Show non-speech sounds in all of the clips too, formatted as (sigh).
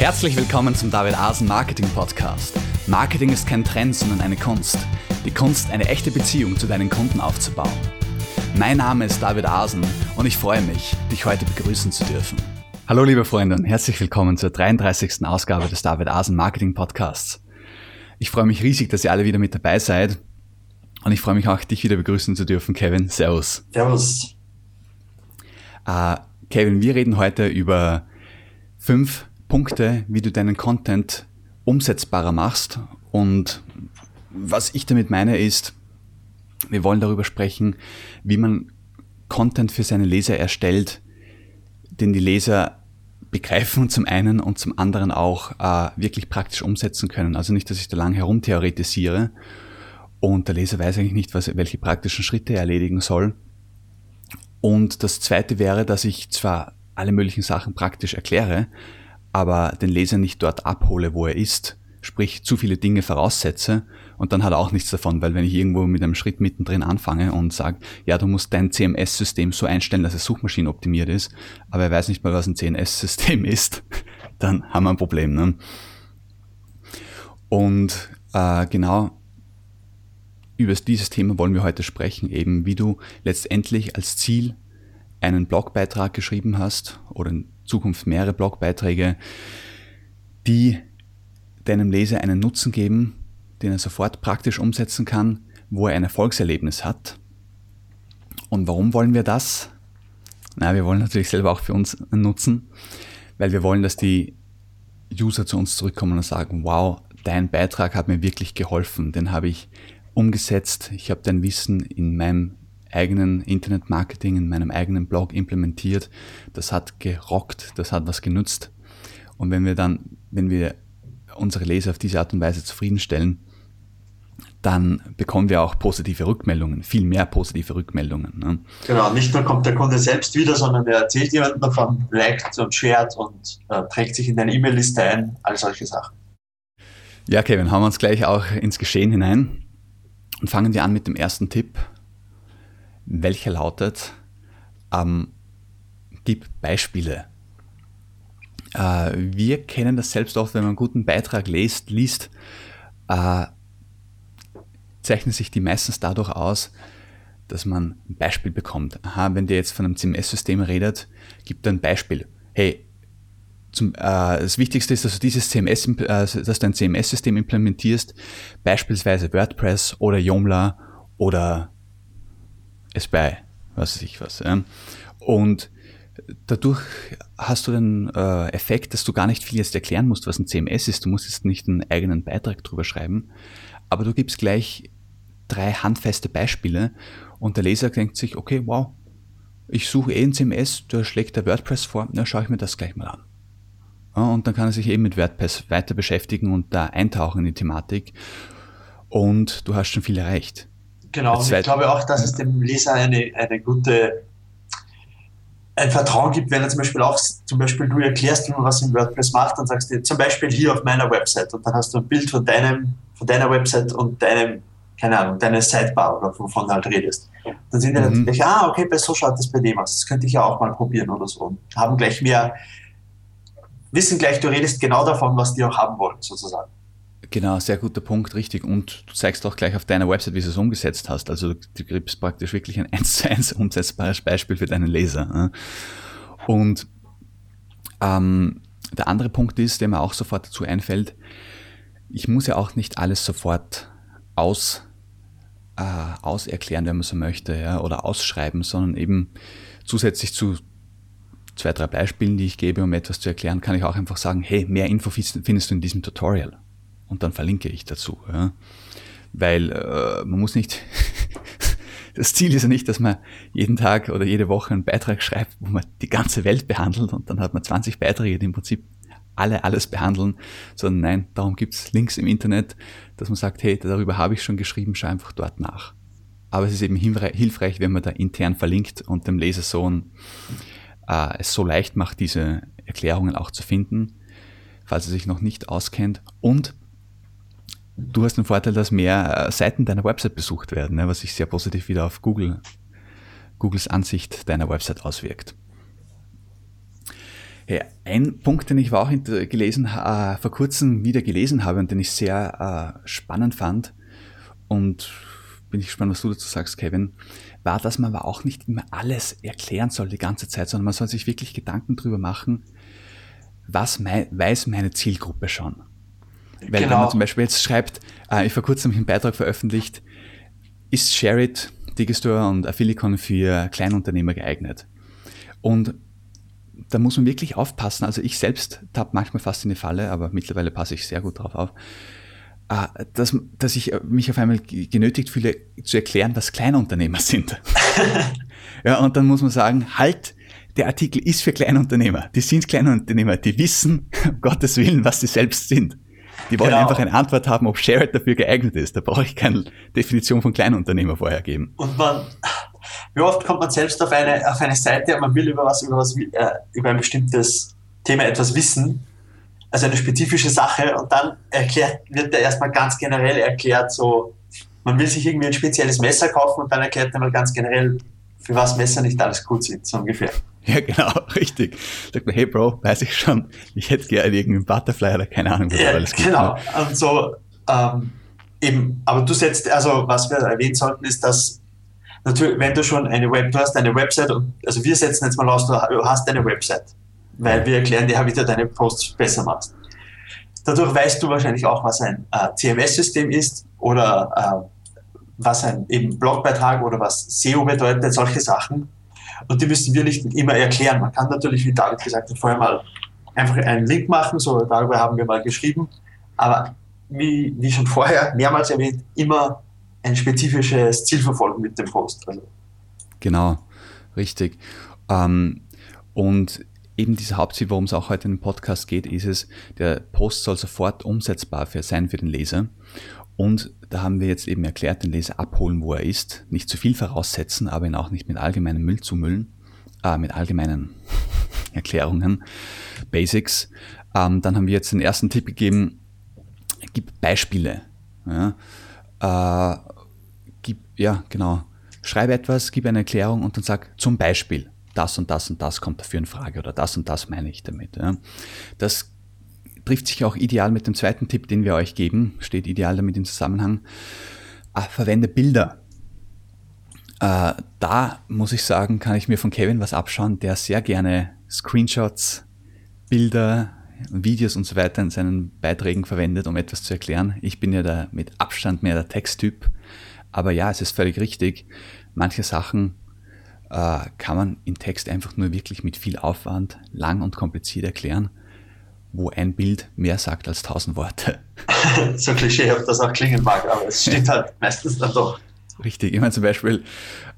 Herzlich willkommen zum David Asen Marketing Podcast. Marketing ist kein Trend, sondern eine Kunst. Die Kunst, eine echte Beziehung zu deinen Kunden aufzubauen. Mein Name ist David Asen und ich freue mich, dich heute begrüßen zu dürfen. Hallo liebe Freunde und herzlich willkommen zur 33. Ausgabe des David Asen Marketing Podcasts. Ich freue mich riesig, dass ihr alle wieder mit dabei seid und ich freue mich auch, dich wieder begrüßen zu dürfen, Kevin. Servus. Servus. Uh, Kevin, wir reden heute über fünf Punkte, wie du deinen Content umsetzbarer machst. Und was ich damit meine ist, wir wollen darüber sprechen, wie man Content für seine Leser erstellt, den die Leser begreifen zum einen und zum anderen auch äh, wirklich praktisch umsetzen können. Also nicht, dass ich da lang herumtheoretisiere und der Leser weiß eigentlich nicht, was, welche praktischen Schritte er erledigen soll. Und das zweite wäre, dass ich zwar alle möglichen Sachen praktisch erkläre, aber den Leser nicht dort abhole, wo er ist, sprich zu viele Dinge voraussetze und dann hat er auch nichts davon, weil wenn ich irgendwo mit einem Schritt mittendrin anfange und sage, ja, du musst dein CMS-System so einstellen, dass es suchmaschinenoptimiert ist, aber er weiß nicht mal, was ein CMS-System (laughs) ist, dann haben wir ein Problem. Ne? Und äh, genau über dieses Thema wollen wir heute sprechen, eben wie du letztendlich als Ziel einen Blogbeitrag geschrieben hast oder in Zukunft mehrere Blogbeiträge, die deinem Leser einen Nutzen geben, den er sofort praktisch umsetzen kann, wo er ein Erfolgserlebnis hat. Und warum wollen wir das? Na, wir wollen natürlich selber auch für uns einen Nutzen, weil wir wollen, dass die User zu uns zurückkommen und sagen, wow, dein Beitrag hat mir wirklich geholfen, den habe ich umgesetzt, ich habe dein Wissen in meinem eigenen Internetmarketing, in meinem eigenen Blog implementiert. Das hat gerockt, das hat was genutzt. Und wenn wir dann, wenn wir unsere Leser auf diese Art und Weise zufriedenstellen, dann bekommen wir auch positive Rückmeldungen, viel mehr positive Rückmeldungen. Ne? Genau, nicht nur kommt der Kunde selbst wieder, sondern er erzählt jemandem davon, liked und shared und äh, trägt sich in deine E-Mail-Liste ein, all solche Sachen. Ja, Kevin, hauen wir uns gleich auch ins Geschehen hinein und fangen wir an mit dem ersten Tipp, welcher lautet, ähm, gib Beispiele. Äh, wir kennen das selbst oft, wenn man einen guten Beitrag liest, liest äh, zeichnen sich die meistens dadurch aus, dass man ein Beispiel bekommt. Aha, wenn der jetzt von einem CMS-System redet, gibt er ein Beispiel. Hey, zum, äh, das Wichtigste ist, dass du dieses CMS, äh, dass du ein CMS-System implementierst, beispielsweise WordPress oder Joomla oder es bei, was weiß ich was. Ja. Und dadurch hast du den äh, Effekt, dass du gar nicht viel jetzt erklären musst, was ein CMS ist. Du musst jetzt nicht einen eigenen Beitrag drüber schreiben, aber du gibst gleich drei handfeste Beispiele und der Leser denkt sich, okay, wow, ich suche eh ein CMS, da schlägt der WordPress vor, na schaue ich mir das gleich mal an. Ja, und dann kann er sich eben mit WordPress weiter beschäftigen und da eintauchen in die Thematik und du hast schon viel erreicht. Genau, und ich glaube auch, dass es dem Leser eine, eine gute ein Vertrauen gibt, wenn er zum Beispiel auch, zum Beispiel du erklärst, wie man was in WordPress macht, dann sagst du zum Beispiel hier auf meiner Website und dann hast du ein Bild von deinem, von deiner Website und deinem, keine Ahnung, deine Sidebar oder wovon du halt redest. Dann sind die mhm. natürlich, ah, okay, so schaut das bei dem aus. Das könnte ich ja auch mal probieren oder so. Und haben gleich mehr, wissen gleich, du redest genau davon, was die auch haben wollen, sozusagen. Genau, sehr guter Punkt, richtig. Und du zeigst auch gleich auf deiner Website, wie du es umgesetzt hast. Also du gibst praktisch wirklich ein (laughs) 1 zu 1 umsetzbares Beispiel für deinen Leser. Und ähm, der andere Punkt ist, der mir auch sofort dazu einfällt, ich muss ja auch nicht alles sofort aus, äh, auserklären, wenn man so möchte, ja, oder ausschreiben, sondern eben zusätzlich zu zwei, drei Beispielen, die ich gebe, um etwas zu erklären, kann ich auch einfach sagen, hey, mehr Info findest du in diesem Tutorial und dann verlinke ich dazu. Ja. Weil äh, man muss nicht, (laughs) das Ziel ist ja nicht, dass man jeden Tag oder jede Woche einen Beitrag schreibt, wo man die ganze Welt behandelt und dann hat man 20 Beiträge, die im Prinzip alle alles behandeln, sondern nein, darum gibt's Links im Internet, dass man sagt, hey, darüber habe ich schon geschrieben, schau einfach dort nach. Aber es ist eben hilfreich, wenn man da intern verlinkt und dem Leser so ein, äh, es so leicht macht, diese Erklärungen auch zu finden, falls er sich noch nicht auskennt. Und Du hast den Vorteil, dass mehr äh, Seiten deiner Website besucht werden, ne, was sich sehr positiv wieder auf Google, Googles Ansicht deiner Website auswirkt. Hey, ein Punkt, den ich auch gelesen, äh, vor kurzem wieder gelesen habe und den ich sehr äh, spannend fand und bin ich gespannt, was du dazu sagst, Kevin, war, dass man aber auch nicht immer alles erklären soll die ganze Zeit, sondern man soll sich wirklich Gedanken drüber machen, was mein, weiß meine Zielgruppe schon. Weil genau. wenn man zum Beispiel jetzt schreibt, äh, ich vor kurzem einen Beitrag veröffentlicht, ist Sharit, Digistore und Affilicon für Kleinunternehmer geeignet? Und da muss man wirklich aufpassen. Also ich selbst tapp manchmal fast in die Falle, aber mittlerweile passe ich sehr gut drauf auf, äh, dass, dass ich mich auf einmal genötigt fühle, zu erklären, was Kleinunternehmer sind. (laughs) ja, und dann muss man sagen, halt, der Artikel ist für Kleinunternehmer. Die sind Kleinunternehmer, die wissen, (laughs) um Gottes Willen, was sie selbst sind. Die wollen genau. einfach eine Antwort haben, ob Shareit dafür geeignet ist. Da brauche ich keine Definition von Kleinunternehmer vorher geben. Und man, wie oft kommt man selbst auf eine, auf eine Seite und man will über was, über was, äh, über ein bestimmtes Thema etwas wissen, also eine spezifische Sache und dann erklärt, wird da erstmal ganz generell erklärt, so, man will sich irgendwie ein spezielles Messer kaufen und dann erklärt man ganz generell, für was Messer nicht alles gut sind, so ungefähr. Ja, genau, (laughs) richtig. Sagt man, hey Bro, weiß ich schon, ich hätte gerne irgendwie einen Butterfly oder keine Ahnung, was ja, alles gibt. Genau, ne? und so, ähm, eben, aber du setzt, also was wir erwähnen sollten, ist, dass natürlich, wenn du schon eine Web, du hast eine Website und, also wir setzen jetzt mal aus, du hast eine Website, weil wir erklären dir, wie du deine Posts besser machst. Dadurch weißt du wahrscheinlich auch, was ein äh, CMS-System ist oder äh, was ein eben Blogbeitrag oder was SEO bedeutet, solche Sachen. Und die müssen wir nicht immer erklären. Man kann natürlich, wie David gesagt hat, vorher mal einfach einen Link machen, so darüber haben wir mal geschrieben. Aber wie, wie schon vorher mehrmals erwähnt, immer ein spezifisches Ziel verfolgen mit dem Post. Also. Genau, richtig. Ähm, und eben dieses Hauptziel, worum es auch heute im Podcast geht, ist es, der Post soll sofort umsetzbar sein für den Leser. Und da haben wir jetzt eben erklärt, den Leser abholen, wo er ist, nicht zu viel voraussetzen, aber ihn auch nicht mit allgemeinem Müll zumüllen, äh, mit allgemeinen (laughs) Erklärungen, Basics. Ähm, dann haben wir jetzt den ersten Tipp gegeben, gib Beispiele. Ja, äh, gib, ja genau. Schreibe etwas, gib eine Erklärung und dann sag zum Beispiel, das und das und das kommt dafür in Frage oder das und das meine ich damit. Ja. Das trifft sich auch ideal mit dem zweiten Tipp, den wir euch geben, steht ideal damit im Zusammenhang. Ah, verwende Bilder. Äh, da muss ich sagen, kann ich mir von Kevin was abschauen, der sehr gerne Screenshots, Bilder, Videos und so weiter in seinen Beiträgen verwendet, um etwas zu erklären. Ich bin ja da mit Abstand mehr der Texttyp. Aber ja, es ist völlig richtig. Manche Sachen äh, kann man in Text einfach nur wirklich mit viel Aufwand lang und kompliziert erklären wo ein Bild mehr sagt als tausend Worte. (laughs) so klischeehaft das auch klingen mag, aber es stimmt halt meistens dann doch. Richtig, ich meine zum Beispiel,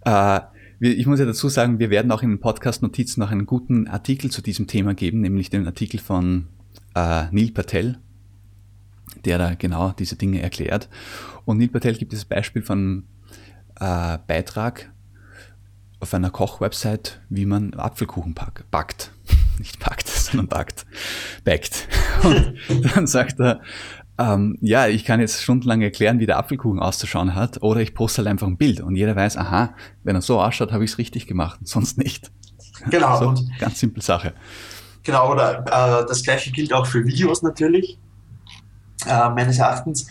äh, ich muss ja dazu sagen, wir werden auch in den Podcast-Notizen noch einen guten Artikel zu diesem Thema geben, nämlich den Artikel von äh, Neil Patel, der da genau diese Dinge erklärt. Und Neil Patel gibt das Beispiel von äh, Beitrag auf einer Koch-Website, wie man Apfelkuchen backt. (laughs) Nicht packt, (laughs) sondern backt. Backt. (laughs) Und dann sagt er, ähm, ja, ich kann jetzt stundenlang erklären, wie der Apfelkuchen auszuschauen hat, oder ich poste halt einfach ein Bild und jeder weiß, aha, wenn er so ausschaut, habe ich es richtig gemacht, (laughs) sonst nicht. Genau. So, ganz simple Sache. Genau, oder äh, das gleiche gilt auch für Videos natürlich, äh, meines Erachtens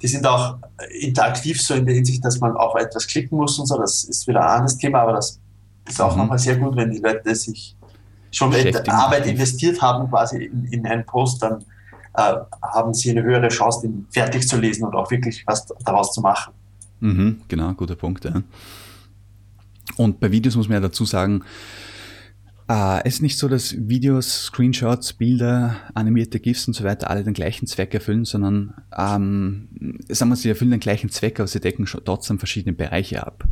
die sind auch interaktiv so in der Hinsicht, dass man auf etwas klicken muss und so. Das ist wieder ein anderes Thema, aber das ist auch mhm. nochmal sehr gut, wenn die Leute sich schon Arbeit investiert haben, quasi in, in einen Post, dann äh, haben sie eine höhere Chance, den fertig zu lesen und auch wirklich was daraus zu machen. Mhm, genau, guter Punkt. Ja. Und bei Videos muss man ja dazu sagen, Uh, es ist nicht so, dass Videos, Screenshots, Bilder, animierte GIFs und so weiter alle den gleichen Zweck erfüllen, sondern ähm, sagen wir, sie erfüllen den gleichen Zweck, aber sie decken trotzdem verschiedene Bereiche ab.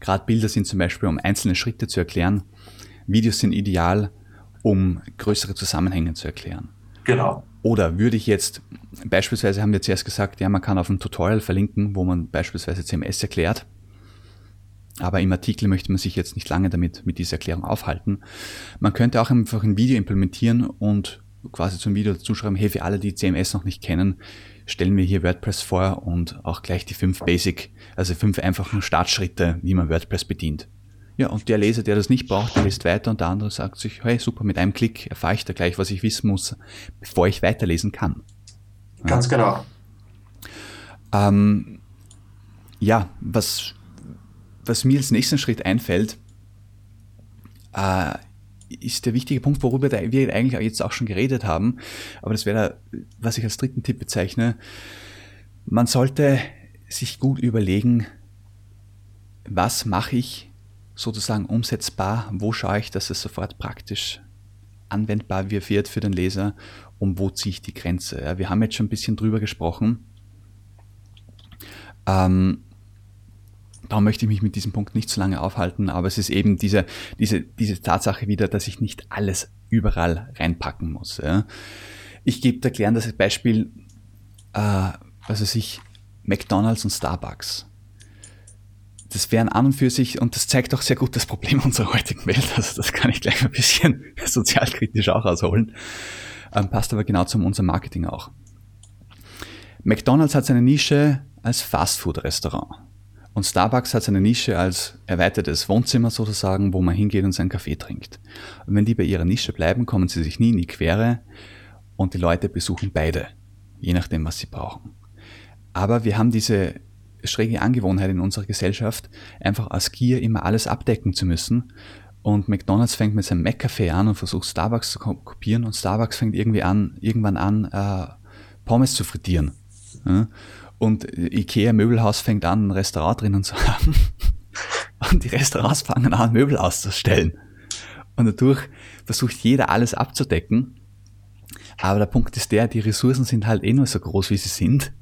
Gerade Bilder sind zum Beispiel, um einzelne Schritte zu erklären. Videos sind ideal, um größere Zusammenhänge zu erklären. Genau. Oder würde ich jetzt, beispielsweise haben wir zuerst gesagt, ja, man kann auf ein Tutorial verlinken, wo man beispielsweise CMS erklärt. Aber im Artikel möchte man sich jetzt nicht lange damit mit dieser Erklärung aufhalten. Man könnte auch einfach ein Video implementieren und quasi zum Video dazu schreiben, hey, für alle, die CMS noch nicht kennen, stellen wir hier WordPress vor und auch gleich die fünf Basic, also fünf einfachen Startschritte, wie man WordPress bedient. Ja, und der Leser, der das nicht braucht, der liest weiter und der andere sagt sich, hey, super, mit einem Klick erfahre ich da gleich, was ich wissen muss, bevor ich weiterlesen kann. Ganz genau. Ähm, ja, was, was mir als nächsten Schritt einfällt, äh, ist der wichtige Punkt, worüber wir eigentlich jetzt auch schon geredet haben, aber das wäre, was ich als dritten Tipp bezeichne. Man sollte sich gut überlegen, was mache ich sozusagen umsetzbar, wo schaue ich, dass es sofort praktisch anwendbar wird für den Leser und wo ziehe ich die Grenze. Ja, wir haben jetzt schon ein bisschen drüber gesprochen. Ähm, Darum möchte ich mich mit diesem Punkt nicht zu lange aufhalten, aber es ist eben diese, diese, diese Tatsache wieder, dass ich nicht alles überall reinpacken muss. Ja. Ich gebe da gern das Beispiel, äh, was weiß ich, McDonalds und Starbucks. Das wären an und für sich, und das zeigt auch sehr gut das Problem (laughs) unserer heutigen Welt, also das kann ich gleich ein bisschen (laughs) sozialkritisch auch ausholen, ähm, passt aber genau zu unserem Marketing auch. McDonalds hat seine Nische als Fastfood-Restaurant. Und Starbucks hat seine Nische als erweitertes Wohnzimmer sozusagen, wo man hingeht und seinen Kaffee trinkt. Und wenn die bei ihrer Nische bleiben, kommen sie sich nie in die Quere und die Leute besuchen beide, je nachdem, was sie brauchen. Aber wir haben diese schräge Angewohnheit in unserer Gesellschaft, einfach aus Gier immer alles abdecken zu müssen. Und McDonald's fängt mit seinem Mac-Café an und versucht Starbucks zu kopieren und Starbucks fängt irgendwie an, irgendwann an, äh, Pommes zu frittieren. Ja? Und Ikea Möbelhaus fängt an, ein Restaurant drinnen zu (laughs) haben. Und die Restaurants fangen an, Möbel auszustellen. Und dadurch versucht jeder alles abzudecken. Aber der Punkt ist der, die Ressourcen sind halt eh nur so groß, wie sie sind.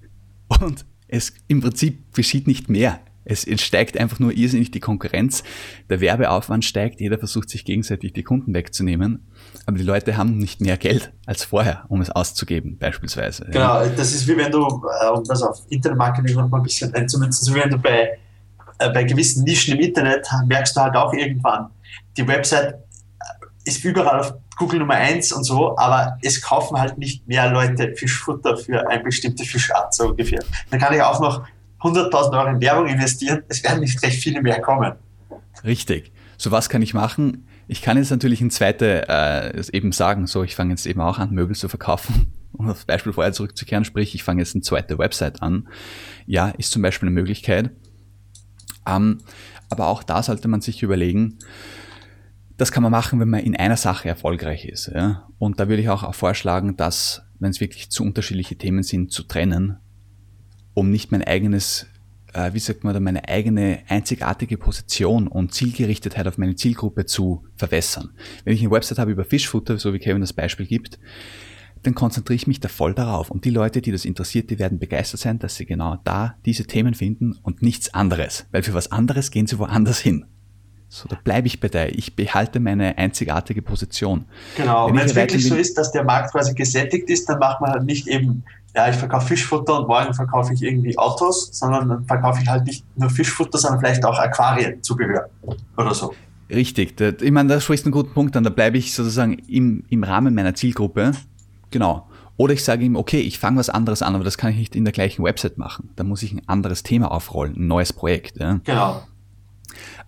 Und es im Prinzip geschieht nicht mehr. Es, es steigt einfach nur irrsinnig die Konkurrenz. Der Werbeaufwand steigt. Jeder versucht sich gegenseitig die Kunden wegzunehmen. Aber die Leute haben nicht mehr Geld als vorher, um es auszugeben, beispielsweise. Genau, das ist wie wenn du, äh, um das auf Internetmarketing noch mal ein bisschen einzumünzen, so wie wenn du bei, äh, bei gewissen Nischen im Internet merkst du halt auch irgendwann, die Website ist überall auf Google Nummer 1 und so, aber es kaufen halt nicht mehr Leute Fischfutter für eine bestimmte Fischart, so ungefähr. Dann kann ich auch noch 100.000 Euro in Werbung investieren, es werden nicht recht viele mehr kommen. Richtig. So was kann ich machen? Ich kann jetzt natürlich ein zweite äh, eben sagen, so ich fange jetzt eben auch an, Möbel zu verkaufen, (laughs) um auf das Beispiel vorher zurückzukehren, sprich ich fange jetzt eine zweite Website an. Ja, ist zum Beispiel eine Möglichkeit. Ähm, aber auch da sollte man sich überlegen, das kann man machen, wenn man in einer Sache erfolgreich ist. Ja? Und da würde ich auch vorschlagen, dass, wenn es wirklich zu unterschiedliche Themen sind, zu trennen, um nicht mein eigenes äh, wie sagt man da, meine eigene einzigartige Position und Zielgerichtetheit auf meine Zielgruppe zu verwässern. Wenn ich eine Website habe über Fischfutter, so wie Kevin das Beispiel gibt, dann konzentriere ich mich da voll darauf. Und die Leute, die das interessiert, die werden begeistert sein, dass sie genau da diese Themen finden und nichts anderes. Weil für was anderes gehen sie woanders hin. So, da bleibe ich bei der. Ich behalte meine einzigartige Position. Genau, wenn es wirklich so ist, dass der Markt quasi gesättigt ist, dann macht man halt nicht eben ja, ich verkaufe Fischfutter und morgen verkaufe ich irgendwie Autos, sondern dann verkaufe ich halt nicht nur Fischfutter, sondern vielleicht auch Aquarienzubehör oder so. Richtig, ich meine, da sprichst du einen guten Punkt an, da bleibe ich sozusagen im, im Rahmen meiner Zielgruppe. Genau. Oder ich sage ihm, okay, ich fange was anderes an, aber das kann ich nicht in der gleichen Website machen. Da muss ich ein anderes Thema aufrollen, ein neues Projekt. Ja. Genau.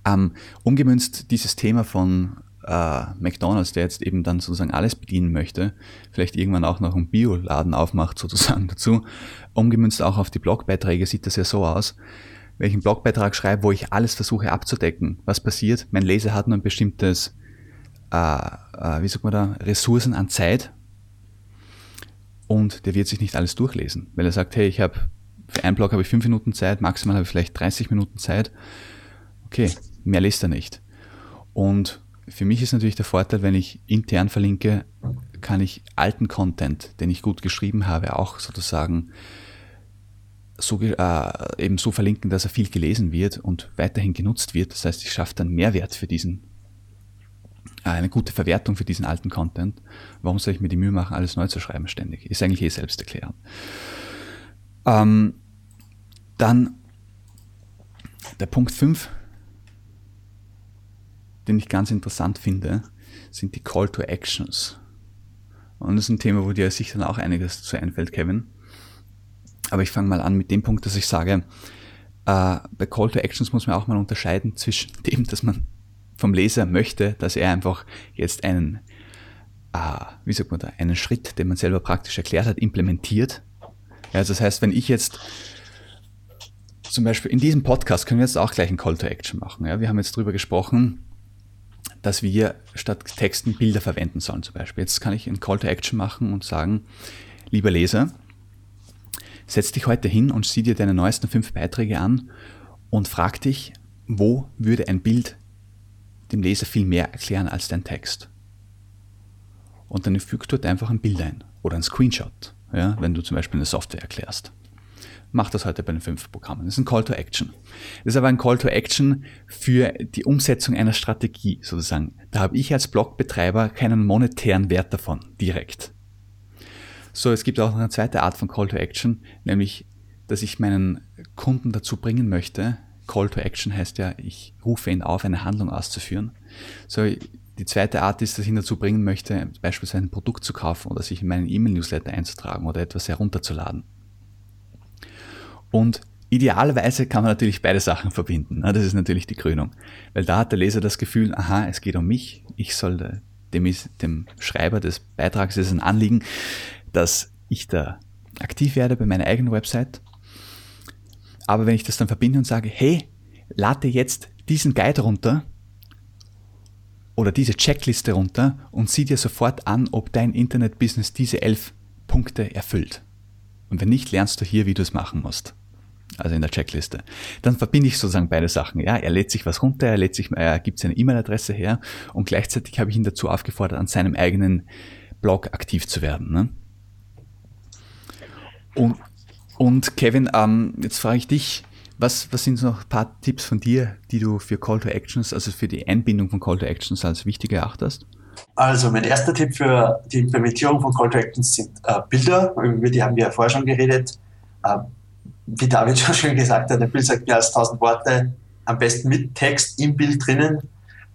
Ähm, umgemünzt dieses Thema von äh, McDonalds, der jetzt eben dann sozusagen alles bedienen möchte, vielleicht irgendwann auch noch einen Bioladen aufmacht sozusagen (laughs) dazu, umgemünzt auch auf die Blogbeiträge sieht das ja so aus, wenn ich einen Blogbeitrag schreibe, wo ich alles versuche abzudecken, was passiert? Mein Leser hat nur ein bestimmtes, äh, äh, wie sagt man da, Ressourcen an Zeit und der wird sich nicht alles durchlesen, weil er sagt, hey, ich habe für einen Blog habe ich fünf Minuten Zeit, maximal habe ich vielleicht 30 Minuten Zeit. Okay, mehr liest er nicht. Und für mich ist natürlich der Vorteil, wenn ich intern verlinke, kann ich alten Content, den ich gut geschrieben habe, auch sozusagen so, äh, eben so verlinken, dass er viel gelesen wird und weiterhin genutzt wird. Das heißt, ich schaffe dann Mehrwert für diesen, äh, eine gute Verwertung für diesen alten Content. Warum soll ich mir die Mühe machen, alles neu zu schreiben ständig? Ist eigentlich eh selbst erklären. Ähm, dann der Punkt 5 den ich ganz interessant finde, sind die Call to Actions. Und das ist ein Thema, wo dir sicher dann auch einiges zu einfällt, Kevin. Aber ich fange mal an mit dem Punkt, dass ich sage, äh, bei Call to Actions muss man auch mal unterscheiden zwischen (laughs) dem, dass man vom Leser möchte, dass er einfach jetzt einen, äh, wie sagt man da, einen Schritt, den man selber praktisch erklärt hat, implementiert. Ja, also das heißt, wenn ich jetzt zum Beispiel in diesem Podcast können wir jetzt auch gleich ein Call to Action machen. Ja, wir haben jetzt darüber gesprochen, dass wir statt Texten Bilder verwenden sollen zum Beispiel. Jetzt kann ich ein Call to Action machen und sagen, lieber Leser, setz dich heute hin und sieh dir deine neuesten fünf Beiträge an und frag dich, wo würde ein Bild dem Leser viel mehr erklären als dein Text? Und dann füg dort einfach ein Bild ein oder ein Screenshot, ja, wenn du zum Beispiel eine Software erklärst. Mach das heute bei den fünf Programmen. Das ist ein Call to Action. Das ist aber ein Call to Action für die Umsetzung einer Strategie sozusagen. Da habe ich als Blogbetreiber keinen monetären Wert davon direkt. So, es gibt auch noch eine zweite Art von Call to Action, nämlich, dass ich meinen Kunden dazu bringen möchte. Call to Action heißt ja, ich rufe ihn auf, eine Handlung auszuführen. So, die zweite Art ist, dass ich ihn dazu bringen möchte, beispielsweise ein Produkt zu kaufen oder sich in meinen E-Mail-Newsletter einzutragen oder etwas herunterzuladen. Und idealerweise kann man natürlich beide Sachen verbinden. Das ist natürlich die Krönung. Weil da hat der Leser das Gefühl, aha, es geht um mich, ich soll dem, dem Schreiber des Beitrags ist ein Anliegen, dass ich da aktiv werde bei meiner eigenen Website. Aber wenn ich das dann verbinde und sage, hey, lade jetzt diesen Guide runter oder diese Checkliste runter und sieh dir sofort an, ob dein Internet-Business diese elf Punkte erfüllt. Und wenn nicht, lernst du hier, wie du es machen musst. Also in der Checkliste. Dann verbinde ich sozusagen beide Sachen. Ja, er lädt sich was runter, er lädt sich, er gibt seine E-Mail-Adresse her und gleichzeitig habe ich ihn dazu aufgefordert, an seinem eigenen Blog aktiv zu werden. Ne? Und, und Kevin, ähm, jetzt frage ich dich, was, was sind noch ein paar Tipps von dir, die du für Call to Actions, also für die Einbindung von Call to Actions als wichtig erachtest? Also mein erster Tipp für die Implementierung von Call to Actions sind äh, Bilder, über die haben wir ja vorher schon geredet. Äh, wie David schon schön gesagt hat, ein Bild sagt mehr als 1000 Worte, am besten mit Text im Bild drinnen.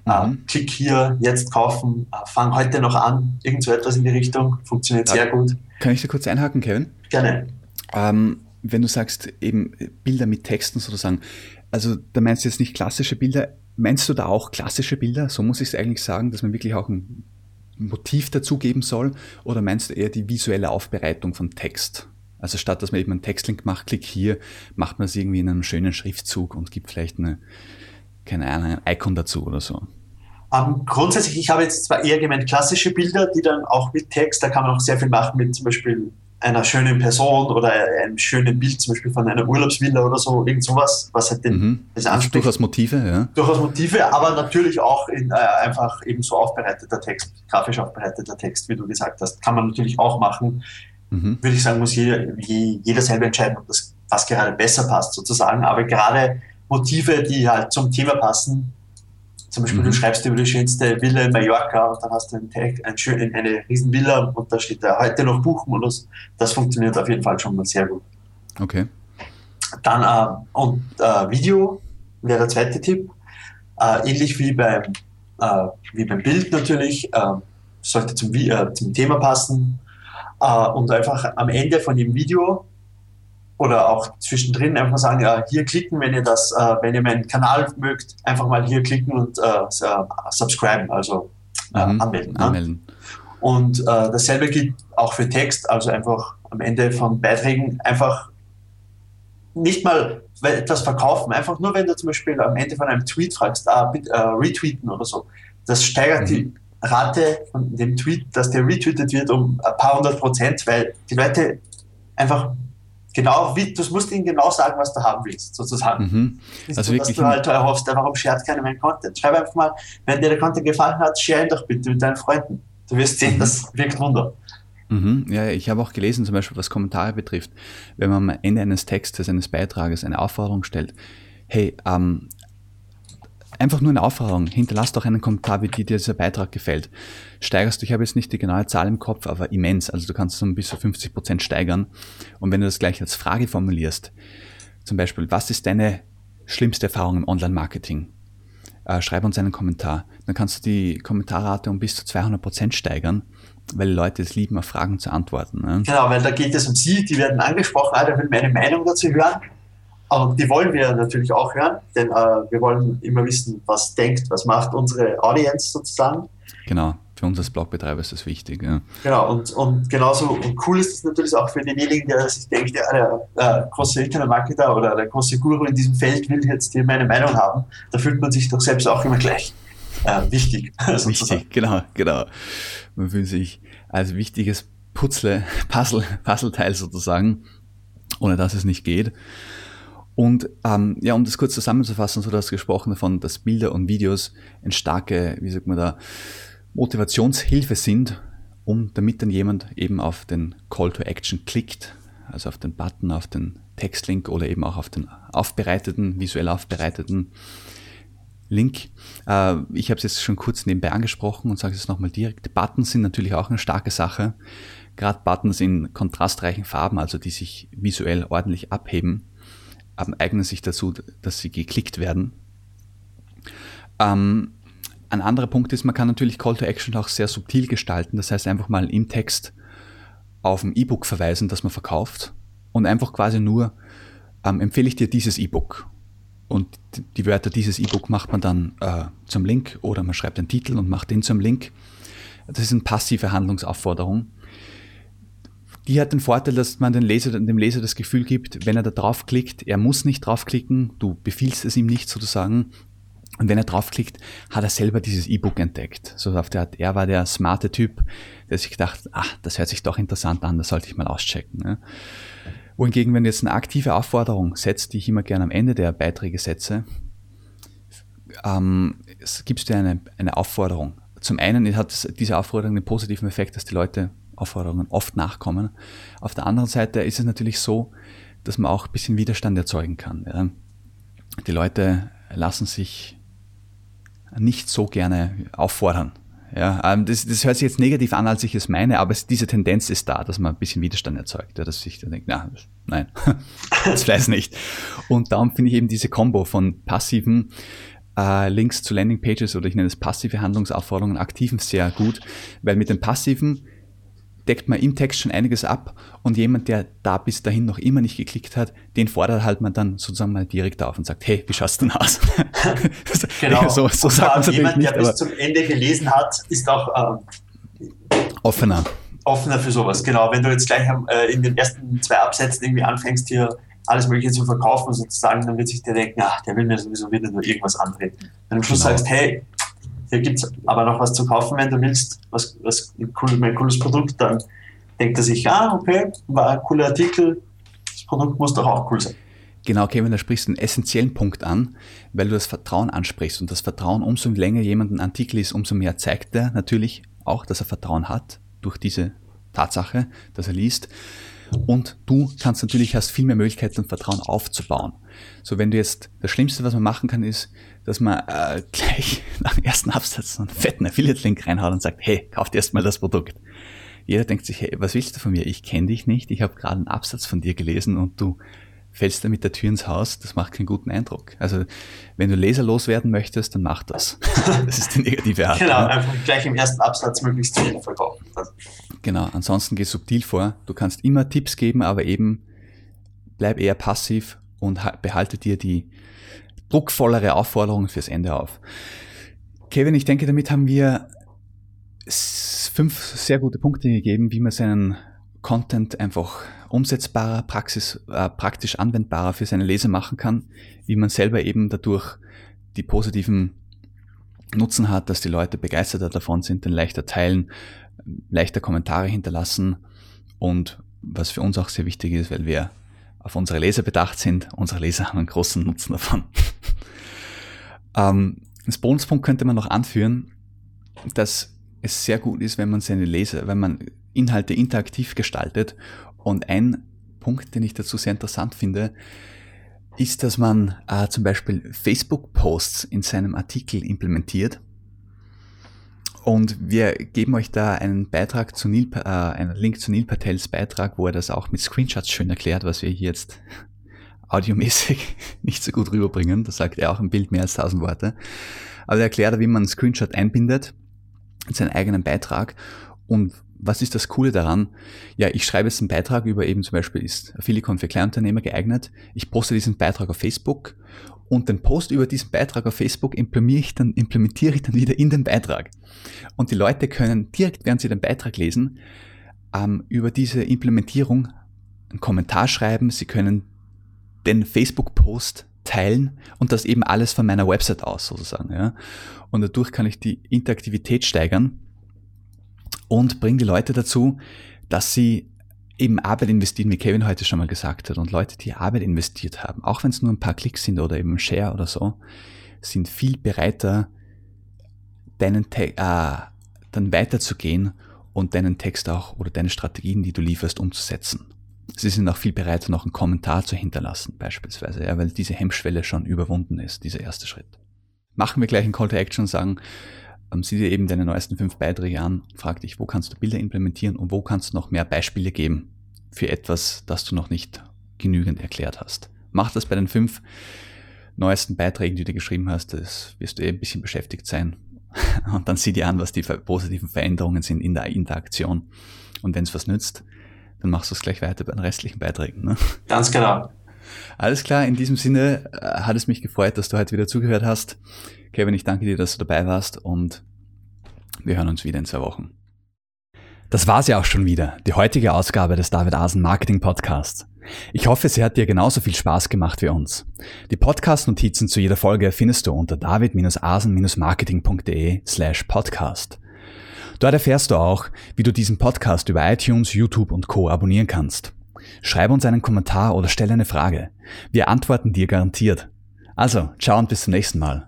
Mhm. klick hier, jetzt kaufen, äh, fang heute noch an, irgend so etwas in die Richtung, funktioniert ja. sehr gut. Kann ich da kurz einhaken, Kevin? Gerne. Ähm, wenn du sagst, eben Bilder mit Texten sozusagen, also da meinst du jetzt nicht klassische Bilder, meinst du da auch klassische Bilder? So muss ich es eigentlich sagen, dass man wirklich auch ein Motiv dazugeben soll? Oder meinst du eher die visuelle Aufbereitung von Text? Also statt dass man eben einen Textlink macht, klick hier, macht man es irgendwie in einem schönen Schriftzug und gibt vielleicht eine, keine Ahnung, ein Icon dazu oder so. Um, ähm, grundsätzlich, ich habe jetzt zwar eher gemeint klassische Bilder, die dann auch mit Text, da kann man auch sehr viel machen mit zum Beispiel einer schönen Person oder einem schönen Bild, zum Beispiel von einer Urlaubsvilla oder so, irgend sowas, was halt den, mhm. das anspricht. Durchaus Motive, ja. Durchaus Motive, aber natürlich auch in, äh, einfach eben so aufbereiteter Text, grafisch aufbereiteter Text, wie du gesagt hast, kann man natürlich auch machen. Mhm. Würde ich sagen, muss jeder, jeder selber entscheiden, ob das was gerade besser passt sozusagen, aber gerade Motive, die halt zum Thema passen, zum Beispiel, mhm. du schreibst über die schönste Villa in Mallorca und dann hast du einen Tag, ein schön, eine riesen Villa und da steht da heute noch das, das funktioniert auf jeden Fall schon mal sehr gut. Okay. Dann äh, und äh, Video wäre der zweite Tipp. Äh, ähnlich wie beim, äh, wie beim Bild natürlich, äh, sollte zum, äh, zum Thema passen und einfach am Ende von dem Video oder auch zwischendrin einfach sagen, ja, hier klicken, wenn ihr das, äh, wenn ihr meinen Kanal mögt, einfach mal hier klicken und äh, subscriben, also äh, mhm, anmelden. Ne? anmelden. Und äh, dasselbe gilt auch für Text, also einfach am Ende von Beiträgen einfach nicht mal etwas verkaufen, einfach nur wenn du zum Beispiel am Ende von einem Tweet fragst, ah, bitte, äh, retweeten oder so. Das steigert mhm. die Rate von dem Tweet, dass der retweetet wird, um ein paar hundert Prozent, weil die Leute einfach genau, wie, du musst ihnen genau sagen, was du haben willst, sozusagen. Mhm. Also so, dass du halt erhoffst, warum shared keiner meinen Content? Schreib einfach mal, wenn dir der Content gefallen hat, share ihn doch bitte mit deinen Freunden. Du wirst sehen, mhm. das wirkt Wunder. Mhm. Ja, ich habe auch gelesen, zum Beispiel was Kommentare betrifft, wenn man am Ende eines Textes, eines Beitrages eine Aufforderung stellt, hey, ähm, Einfach nur eine Aufforderung. Hinterlass doch einen Kommentar, wie dir dieser Beitrag gefällt. Steigerst du, ich habe jetzt nicht die genaue Zahl im Kopf, aber immens. Also du kannst es bis zu 50 Prozent steigern. Und wenn du das gleich als Frage formulierst, zum Beispiel, was ist deine schlimmste Erfahrung im Online-Marketing? Äh, schreib uns einen Kommentar. Dann kannst du die Kommentarrate um bis zu 200 Prozent steigern, weil Leute es lieben, auf Fragen zu antworten. Ne? Genau, weil da geht es um sie, die werden angesprochen, ah, der will meine Meinung dazu hören. Aber die wollen wir natürlich auch hören, denn äh, wir wollen immer wissen, was denkt, was macht unsere Audience sozusagen. Genau, für uns als Blogbetreiber ist das wichtig. Ja. Genau, und, und genauso und cool ist es natürlich auch für denjenigen, der sich denkt, ja, der, der große Internetmarketer oder der große Guru in diesem Feld will jetzt hier meine Meinung haben. Da fühlt man sich doch selbst auch immer gleich äh, wichtig. (laughs) Wichtig, genau, genau. Man fühlt sich als wichtiges Puzzle, (laughs) Puzzle, Puzzleteil sozusagen, ohne dass es nicht geht. Und ähm, ja, um das kurz zusammenzufassen, so du hast gesprochen davon, dass Bilder und Videos eine starke, wie sagt man da, Motivationshilfe sind, um damit dann jemand eben auf den Call to Action klickt, also auf den Button, auf den Textlink oder eben auch auf den aufbereiteten, visuell aufbereiteten Link. Äh, ich habe es jetzt schon kurz nebenbei angesprochen und sage es nochmal direkt. Buttons sind natürlich auch eine starke Sache. Gerade Buttons in kontrastreichen Farben, also die sich visuell ordentlich abheben, eignen sich dazu, dass sie geklickt werden. Ähm, ein anderer Punkt ist, man kann natürlich Call to Action auch sehr subtil gestalten. Das heißt, einfach mal im Text auf ein E-Book verweisen, das man verkauft und einfach quasi nur ähm, empfehle ich dir dieses E-Book. Und die Wörter dieses E-Book macht man dann äh, zum Link oder man schreibt den Titel und macht den zum Link. Das ist eine passive Handlungsaufforderung. Die hat den Vorteil, dass man Leser, dem Leser das Gefühl gibt, wenn er da draufklickt, er muss nicht draufklicken, du befiehlst es ihm nicht sozusagen. Und wenn er draufklickt, hat er selber dieses E-Book entdeckt. So auf der Art, er war der smarte Typ, der sich gedacht, ach, das hört sich doch interessant an, das sollte ich mal auschecken. Ne? Wohingegen, wenn du jetzt eine aktive Aufforderung setzt, die ich immer gerne am Ende der Beiträge setze, ähm, gibst du eine, eine Aufforderung. Zum einen hat diese Aufforderung den positiven Effekt, dass die Leute Aufforderungen oft nachkommen. Auf der anderen Seite ist es natürlich so, dass man auch ein bisschen Widerstand erzeugen kann. Ja. Die Leute lassen sich nicht so gerne auffordern. Ja, ähm, das, das hört sich jetzt negativ an, als ich es meine, aber es, diese Tendenz ist da, dass man ein bisschen Widerstand erzeugt, ja, dass sich dann denkt, na, nein, (laughs) das weiß nicht. Und darum finde ich eben diese Combo von passiven äh, Links zu Landingpages oder ich nenne es passive Handlungsaufforderungen, aktiven sehr gut, weil mit den passiven deckt man im Text schon einiges ab und jemand, der da bis dahin noch immer nicht geklickt hat, den fordert halt man dann sozusagen mal direkt auf und sagt, hey, wie schaust du denn aus? (laughs) genau. (laughs) so, so sagt man jemand, nicht, der bis zum Ende gelesen hat, ist auch ähm, offener. Offener für sowas, genau. Wenn du jetzt gleich äh, in den ersten zwei Absätzen irgendwie anfängst, hier alles Mögliche zu verkaufen sozusagen, dann wird sich der denken, ach, der will mir sowieso wieder nur irgendwas andrehen. Wenn du am Schluss genau. sagst, hey, hier gibt es aber noch was zu kaufen, wenn du willst, was, was ein, cool, ein cooles Produkt, dann denkt er sich, ah, okay, war ein cooler Artikel, das Produkt muss doch auch cool sein. Genau, Kevin, da sprichst du einen essentiellen Punkt an, weil du das Vertrauen ansprichst. Und das Vertrauen, umso länger jemand ein Artikel ist, umso mehr zeigt er natürlich auch, dass er Vertrauen hat durch diese Tatsache, dass er liest. Und du kannst natürlich, hast viel mehr Möglichkeiten, Vertrauen aufzubauen. So, wenn du jetzt, das Schlimmste, was man machen kann, ist, dass man äh, (laughs) gleich nach dem ersten Absatz einen fetten Affiliate-Link reinhaut und sagt, hey, kauft erstmal das Produkt. Jeder denkt sich, hey, was willst du von mir? Ich kenne dich nicht, ich habe gerade einen Absatz von dir gelesen und du fällst da mit der Tür ins Haus, das macht keinen guten Eindruck. Also wenn du leserlos werden möchtest, dann mach das. (laughs) Das ist die negative Art. genau, einfach gleich im ersten Absatz möglichst viel verkaufen. Genau, ansonsten geh subtil vor. Du kannst immer Tipps geben, aber eben bleib eher passiv und behalte dir die druckvollere Aufforderungen fürs Ende auf. Kevin, ich denke, damit haben wir fünf sehr gute Punkte gegeben, wie man seinen Content einfach umsetzbarer, praxis, äh, praktisch anwendbarer für seine Leser machen kann, wie man selber eben dadurch die positiven Nutzen hat, dass die Leute begeisterter davon sind, den leichter teilen, leichter Kommentare hinterlassen und was für uns auch sehr wichtig ist, weil wir auf unsere Leser bedacht sind. Unsere Leser haben einen großen Nutzen davon. (laughs) ähm, als Bonuspunkt könnte man noch anführen, dass es sehr gut ist, wenn man seine Leser, wenn man Inhalte interaktiv gestaltet. Und ein Punkt, den ich dazu sehr interessant finde, ist, dass man äh, zum Beispiel Facebook-Posts in seinem Artikel implementiert und wir geben euch da einen Beitrag zu Neil, äh, einen Link zu Neil Patels Beitrag, wo er das auch mit Screenshots schön erklärt, was wir hier jetzt (laughs) audiomäßig (laughs) nicht so gut rüberbringen. Das sagt er auch im Bild mehr als tausend Worte. Aber er erklärt, wie man einen Screenshot einbindet in seinen eigenen Beitrag und was ist das Coole daran? Ja, ich schreibe jetzt einen Beitrag über eben zum Beispiel ist Affilicon für Kleinunternehmer geeignet. Ich poste diesen Beitrag auf Facebook und den Post über diesen Beitrag auf Facebook implementiere ich dann, implementiere ich dann wieder in den Beitrag. Und die Leute können direkt, während sie den Beitrag lesen, ähm, über diese Implementierung einen Kommentar schreiben. Sie können den Facebook-Post teilen und das eben alles von meiner Website aus sozusagen. Ja. Und dadurch kann ich die Interaktivität steigern und bringe die Leute dazu, dass sie eben Arbeit investieren, wie Kevin heute schon mal gesagt hat. Und Leute, die Arbeit investiert haben, auch wenn es nur ein paar Klicks sind oder eben Share oder so, sind viel bereiter, deinen Te äh, dann weiterzugehen und deinen Text auch oder deine Strategien, die du lieferst, umzusetzen. Sie sind auch viel bereiter, noch einen Kommentar zu hinterlassen, beispielsweise, ja, weil diese Hemmschwelle schon überwunden ist, dieser erste Schritt. Machen wir gleich einen Call to Action und sagen, ähm, sieh dir eben deine neuesten fünf Beiträge an, frag dich, wo kannst du Bilder implementieren und wo kannst du noch mehr Beispiele geben für etwas, das du noch nicht genügend erklärt hast. Mach das bei den fünf neuesten Beiträgen, die du geschrieben hast, das wirst du eh ein bisschen beschäftigt sein. (laughs) Und dann sieh dir an, was die positiven Veränderungen sind in der Interaktion. Und wenn es was nützt, dann machst du es gleich weiter bei den restlichen Beiträgen. Ne? Ganz genau. Alles klar, in diesem Sinne äh, hat es mich gefreut, dass du heute wieder zugehört hast. Kevin, ich danke dir, dass du dabei warst und wir hören uns wieder in zwei Wochen. Das war's ja auch schon wieder, die heutige Ausgabe des David Asen Marketing Podcasts. Ich hoffe, sie hat dir genauso viel Spaß gemacht wie uns. Die Podcast-Notizen zu jeder Folge findest du unter david-asen-marketing.de slash podcast. Dort erfährst du auch, wie du diesen Podcast über iTunes, YouTube und Co. abonnieren kannst. Schreib uns einen Kommentar oder stell eine Frage. Wir antworten dir garantiert. Also, ciao und bis zum nächsten Mal.